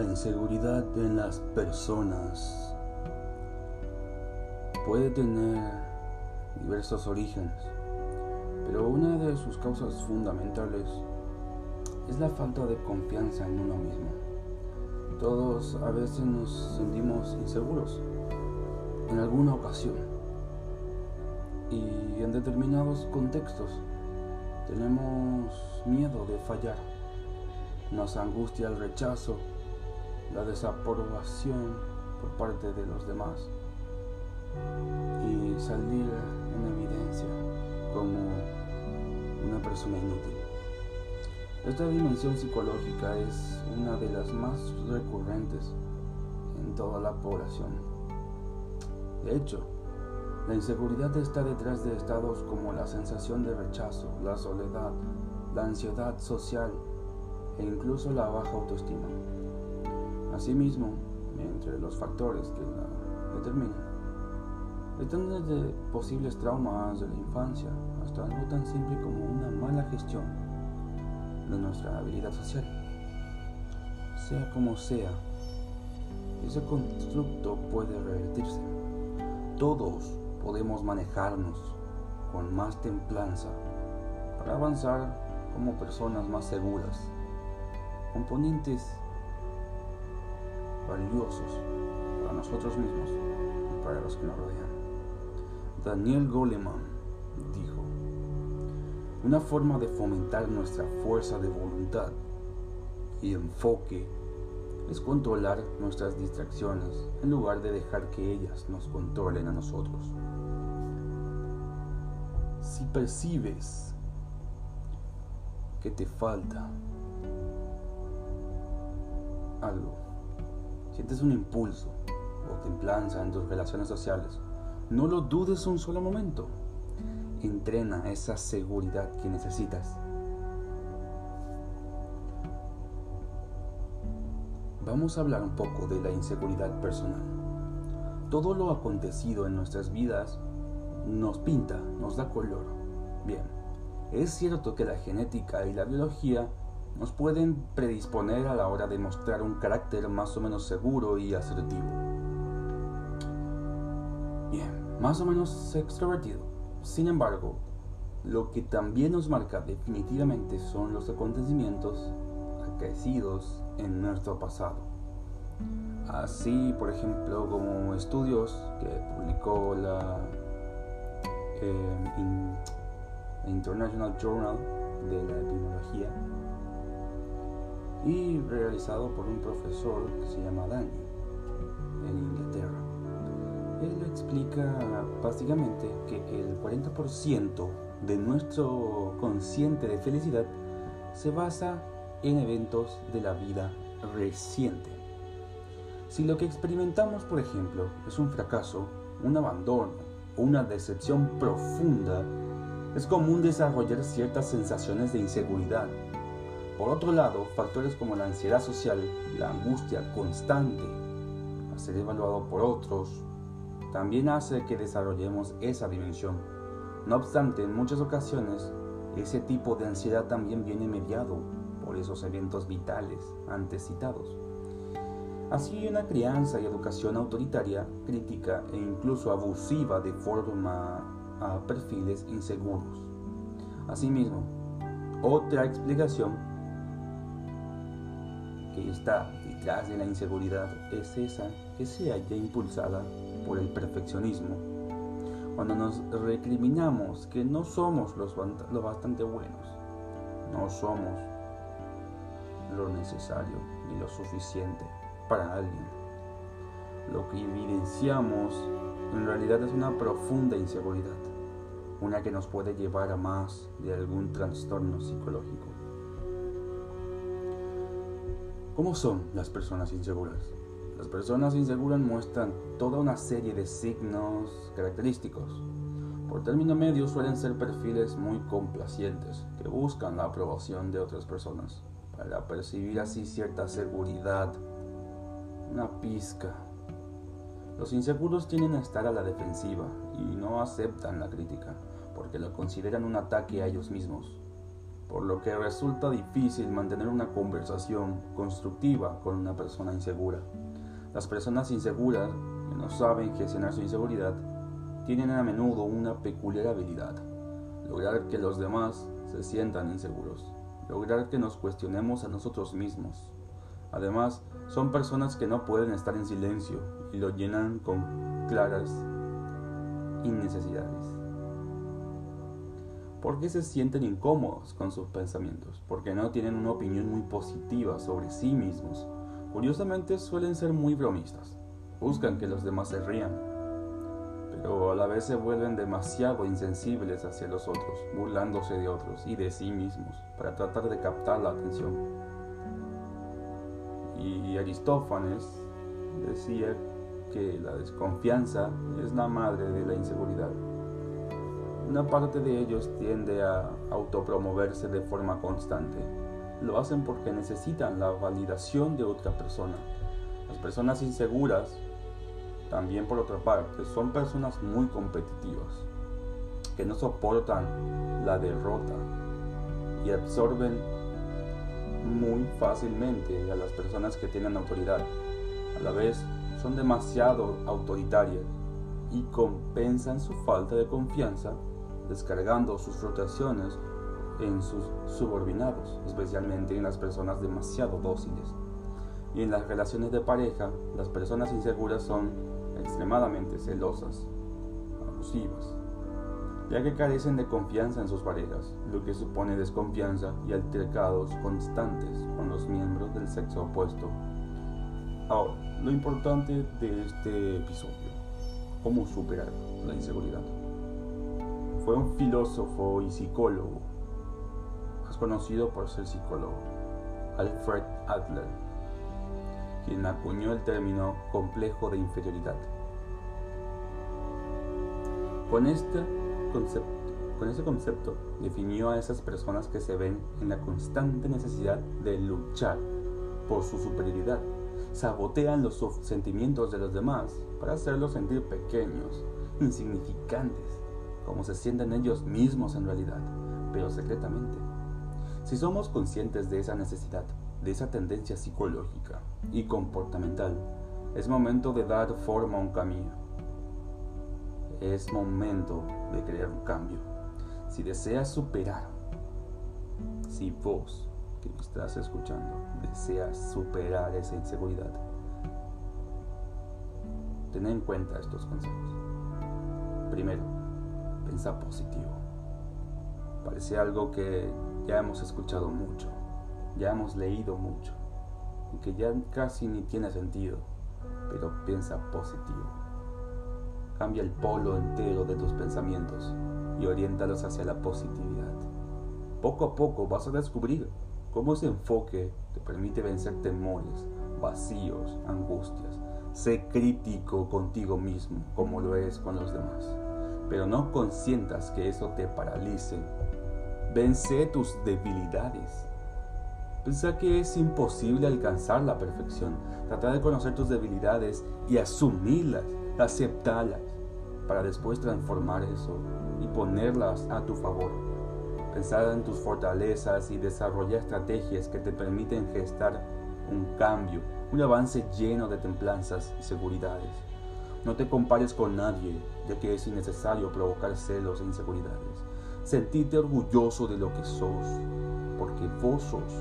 La inseguridad en las personas puede tener diversos orígenes, pero una de sus causas fundamentales es la falta de confianza en uno mismo. Todos a veces nos sentimos inseguros en alguna ocasión y en determinados contextos tenemos miedo de fallar. Nos angustia el rechazo la desaprobación por parte de los demás y salir en evidencia como una persona inútil. Esta dimensión psicológica es una de las más recurrentes en toda la población. De hecho, la inseguridad está detrás de estados como la sensación de rechazo, la soledad, la ansiedad social e incluso la baja autoestima. Asimismo, entre los factores que la determinan, están desde posibles traumas de la infancia hasta algo tan simple como una mala gestión de nuestra habilidad social. Sea como sea, ese constructo puede revertirse. Todos podemos manejarnos con más templanza para avanzar como personas más seguras. Componentes valiosos para nosotros mismos y para los que nos rodean. Daniel Goleman dijo, una forma de fomentar nuestra fuerza de voluntad y enfoque es controlar nuestras distracciones en lugar de dejar que ellas nos controlen a nosotros. Si percibes que te falta algo, sientes un impulso o templanza en tus relaciones sociales, no lo dudes un solo momento. Entrena esa seguridad que necesitas. Vamos a hablar un poco de la inseguridad personal. Todo lo acontecido en nuestras vidas nos pinta, nos da color. Bien, es cierto que la genética y la biología nos pueden predisponer a la hora de mostrar un carácter más o menos seguro y asertivo. Bien, más o menos extrovertido. Sin embargo, lo que también nos marca definitivamente son los acontecimientos acaecidos en nuestro pasado. Así, por ejemplo, como estudios que publicó la eh, International Journal de la Epidemiología y realizado por un profesor que se llama Dani en Inglaterra. Él explica básicamente que el 40% de nuestro consciente de felicidad se basa en eventos de la vida reciente. Si lo que experimentamos, por ejemplo, es un fracaso, un abandono o una decepción profunda, es común desarrollar ciertas sensaciones de inseguridad por otro lado, factores como la ansiedad social, la angustia constante a ser evaluado por otros, también hace que desarrollemos esa dimensión. No obstante, en muchas ocasiones, ese tipo de ansiedad también viene mediado por esos eventos vitales antes citados. Así, una crianza y educación autoritaria, crítica e incluso abusiva de forma a perfiles inseguros. Asimismo, otra explicación que está detrás de la inseguridad es esa que se haya impulsada por el perfeccionismo. Cuando nos recriminamos que no somos los, lo bastante buenos, no somos lo necesario ni lo suficiente para alguien. Lo que evidenciamos en realidad es una profunda inseguridad, una que nos puede llevar a más de algún trastorno psicológico. ¿Cómo son las personas inseguras? Las personas inseguras muestran toda una serie de signos característicos. Por término medio suelen ser perfiles muy complacientes, que buscan la aprobación de otras personas, para percibir así cierta seguridad, una pizca. Los inseguros tienen a estar a la defensiva y no aceptan la crítica, porque lo consideran un ataque a ellos mismos. Por lo que resulta difícil mantener una conversación constructiva con una persona insegura. Las personas inseguras que no saben gestionar su inseguridad tienen a menudo una peculiar habilidad, lograr que los demás se sientan inseguros, lograr que nos cuestionemos a nosotros mismos. Además, son personas que no pueden estar en silencio y lo llenan con claras innecesidades. ¿Por qué se sienten incómodos con sus pensamientos? Porque no tienen una opinión muy positiva sobre sí mismos. Curiosamente suelen ser muy bromistas. Buscan que los demás se rían. Pero a la vez se vuelven demasiado insensibles hacia los otros, burlándose de otros y de sí mismos para tratar de captar la atención. Y Aristófanes decía que la desconfianza es la madre de la inseguridad. Una parte de ellos tiende a autopromoverse de forma constante. Lo hacen porque necesitan la validación de otra persona. Las personas inseguras, también por otra parte, son personas muy competitivas, que no soportan la derrota y absorben muy fácilmente a las personas que tienen autoridad. A la vez, son demasiado autoritarias y compensan su falta de confianza descargando sus frustraciones en sus subordinados, especialmente en las personas demasiado dóciles. Y en las relaciones de pareja, las personas inseguras son extremadamente celosas, abusivas, ya que carecen de confianza en sus parejas, lo que supone desconfianza y altercados constantes con los miembros del sexo opuesto. Ahora, lo importante de este episodio, cómo superar la inseguridad fue un filósofo y psicólogo, más conocido por ser psicólogo, Alfred Adler, quien acuñó el término complejo de inferioridad. Con este concepto, concepto definió a esas personas que se ven en la constante necesidad de luchar por su superioridad. Sabotean los sentimientos de los demás para hacerlos sentir pequeños, insignificantes como se sienten ellos mismos en realidad, pero secretamente. Si somos conscientes de esa necesidad, de esa tendencia psicológica y comportamental, es momento de dar forma a un camino. Es momento de crear un cambio. Si deseas superar, si vos que me estás escuchando deseas superar esa inseguridad, ten en cuenta estos consejos. Primero, Pensa positivo. Parece algo que ya hemos escuchado mucho, ya hemos leído mucho, y que ya casi ni tiene sentido, pero piensa positivo. Cambia el polo entero de tus pensamientos y oriéntalos hacia la positividad. Poco a poco vas a descubrir cómo ese enfoque te permite vencer temores, vacíos, angustias. Sé crítico contigo mismo como lo es con los demás pero no consientas que eso te paralice. Vence tus debilidades. Piensa que es imposible alcanzar la perfección. Trata de conocer tus debilidades y asumirlas, aceptarlas, para después transformar eso y ponerlas a tu favor. Pensar en tus fortalezas y desarrollar estrategias que te permiten gestar un cambio, un avance lleno de templanzas y seguridades. No te compares con nadie, ya que es innecesario provocar celos e inseguridades. Sentirte orgulloso de lo que sos, porque vos sos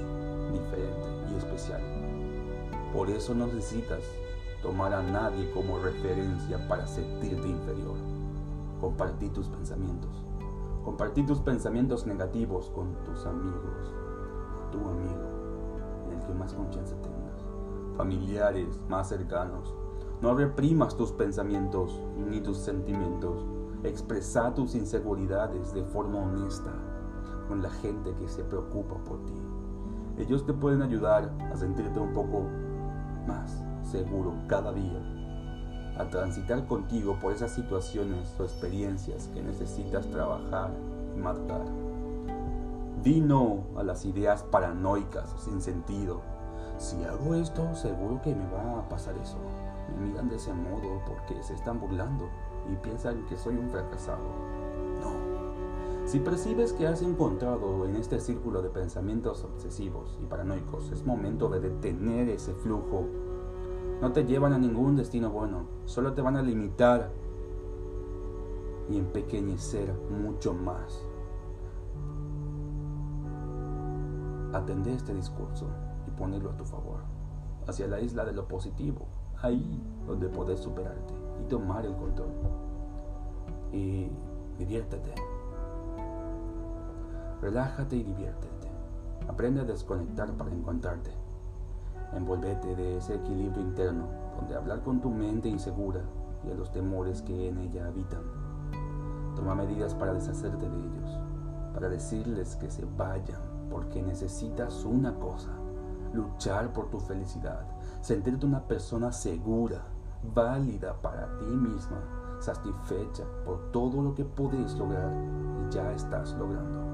diferente y especial. Por eso no necesitas tomar a nadie como referencia para sentirte inferior. Compartir tus pensamientos. Compartir tus pensamientos negativos con tus amigos, tu amigo, en el que más confianza tengas, familiares más cercanos, no reprimas tus pensamientos ni tus sentimientos. Expresa tus inseguridades de forma honesta con la gente que se preocupa por ti. Ellos te pueden ayudar a sentirte un poco más seguro cada día, a transitar contigo por esas situaciones o experiencias que necesitas trabajar y marcar. Di no a las ideas paranoicas sin sentido. Si hago esto, seguro que me va a pasar eso me miran de ese modo porque se están burlando y piensan que soy un fracasado. No. Si percibes que has encontrado en este círculo de pensamientos obsesivos y paranoicos, es momento de detener ese flujo. No te llevan a ningún destino bueno, solo te van a limitar y empequeñecer mucho más. Atende este discurso y ponelo a tu favor, hacia la isla de lo positivo, ahí donde puedes superarte y tomar el control. Y diviértete. Relájate y diviértete. Aprende a desconectar para encontrarte. Envolvete de ese equilibrio interno donde hablar con tu mente insegura y a los temores que en ella habitan. Toma medidas para deshacerte de ellos, para decirles que se vayan, porque necesitas una cosa, luchar por tu felicidad, sentirte una persona segura, válida para ti misma, satisfecha por todo lo que puedes lograr y ya estás logrando.